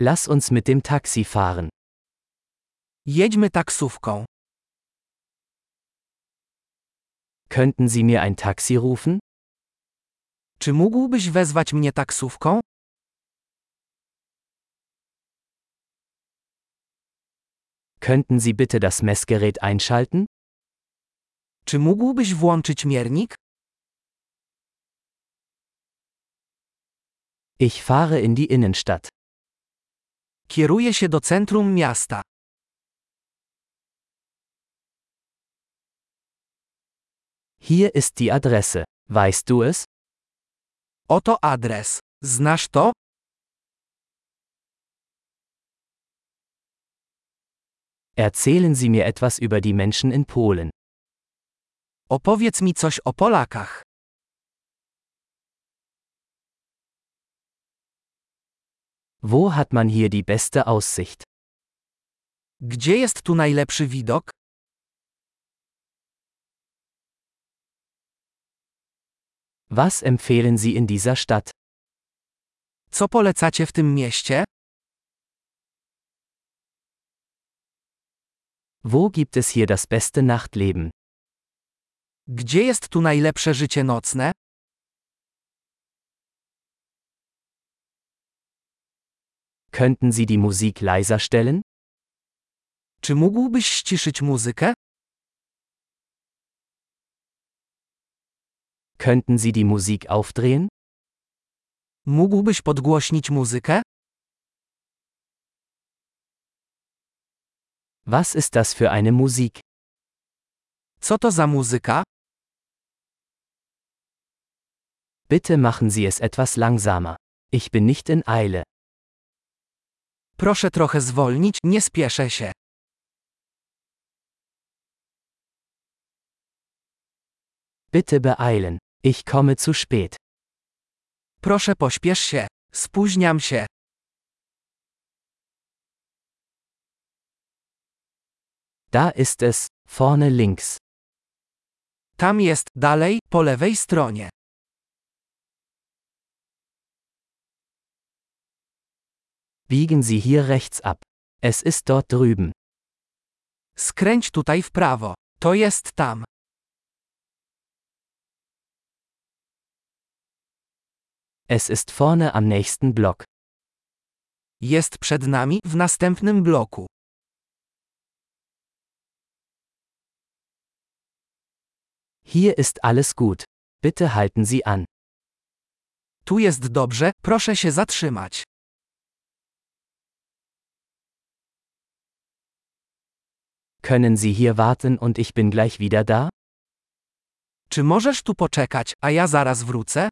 Lass uns mit dem Taxi fahren. Jedźmy taksówką. Könnten Sie mir ein Taxi rufen? Czy mógłbyś wezwać mnie taksówką? Könnten Sie bitte das Messgerät einschalten? Czy mógłbyś włączyć miernik? Ich fahre in die Innenstadt. Kieruję się do centrum miasta. Hier ist die Adresse. Weißt du es? Oto adres. Znasz to? Erzählen Sie mir etwas über die Menschen in Polen. Opowiedz mi coś o Polakach. Wo hat man hier die beste Aussicht? Gdzie jest tu najlepszy widok? Was empfehlen Sie in dieser Stadt? Co polecacie w tym mieście? Wo gibt es hier das beste Nachtleben? Gdzie jest tu najlepsze życie nocne? Könnten Sie die Musik leiser stellen? Czy mógłbyś ściszyć muzykę? Könnten Sie die Musik aufdrehen? Mógłbyś podgłośnić muzykę? Was ist das für eine Musik? Co to za muzyka? Bitte machen Sie es etwas langsamer. Ich bin nicht in Eile. Proszę trochę zwolnić, nie spieszę się. Bitte beeilen. Ich komme zu spät. Proszę pośpiesz się. Spóźniam się. Da ist es, vorne links. Tam jest, dalej, po lewej stronie. Biegen Sie hier rechts ab. Es ist dort drüben. Skręć tutaj w prawo. To jest tam. Es ist vorne am nächsten Block. Jest przed nami, w następnym bloku. Hier ist alles gut. Bitte halten Sie an. Tu jest dobrze, proszę się zatrzymać. Können Sie hier warten und ich bin gleich wieder da? Czy możesz tu poczekać, a ja zaraz wrócę?